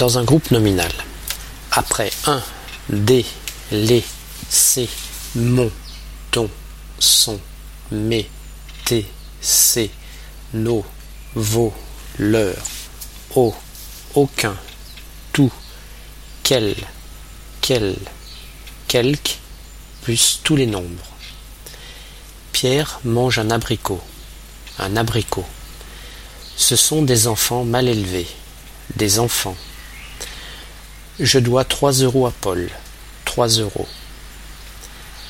Dans un groupe nominal, après un, des, les, c'est, mon, ton, son, mes, tes, c'est, nos, vos, leur, au, aucun, tout, quel, quel, quelque, plus tous les nombres. Pierre mange un abricot. Un abricot. Ce sont des enfants mal élevés. Des enfants. Je dois trois euros à Paul. Trois euros.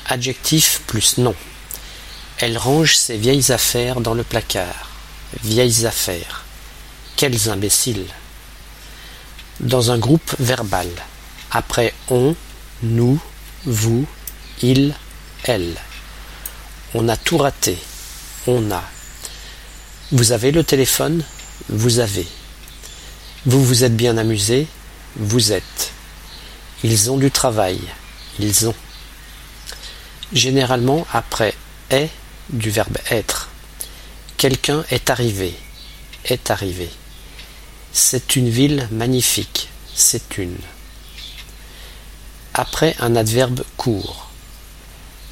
Adjectif plus nom. Elle range ses vieilles affaires dans le placard. Vieilles affaires. Quels imbéciles. Dans un groupe verbal. Après on, nous, vous, il, elle. On a tout raté. On a. Vous avez le téléphone? Vous avez. Vous vous êtes bien amusé? Vous êtes. Ils ont du travail. Ils ont. Généralement après est du verbe être. Quelqu'un est arrivé. Est arrivé. C'est une ville magnifique. C'est une. Après un adverbe court.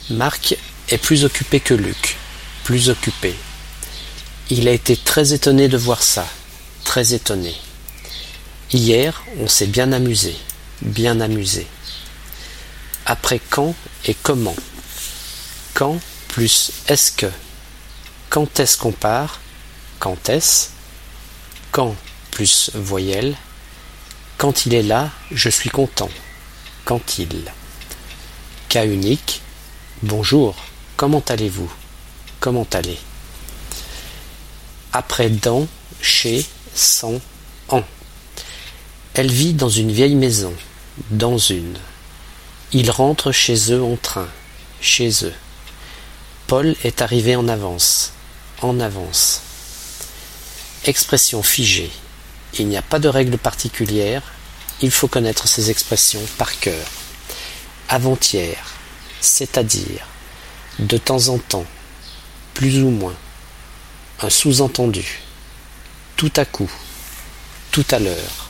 Marc est plus occupé que Luc. Plus occupé. Il a été très étonné de voir ça. Très étonné. Hier, on s'est bien amusé. Bien amusé. Après quand et comment? Quand plus est-ce que? Quand est-ce qu'on part? Quand est-ce? Quand plus voyelle? Quand il est là, je suis content. Quand il. Cas unique. Bonjour, comment allez-vous? Comment allez? Après dans, chez, sans, en. Elle vit dans une vieille maison, dans une. Ils rentrent chez eux en train, chez eux. Paul est arrivé en avance, en avance. Expression figée. Il n'y a pas de règle particulière, il faut connaître ces expressions par cœur. Avant-hier, c'est-à-dire, de temps en temps, plus ou moins, un sous-entendu, tout à coup, tout à l'heure.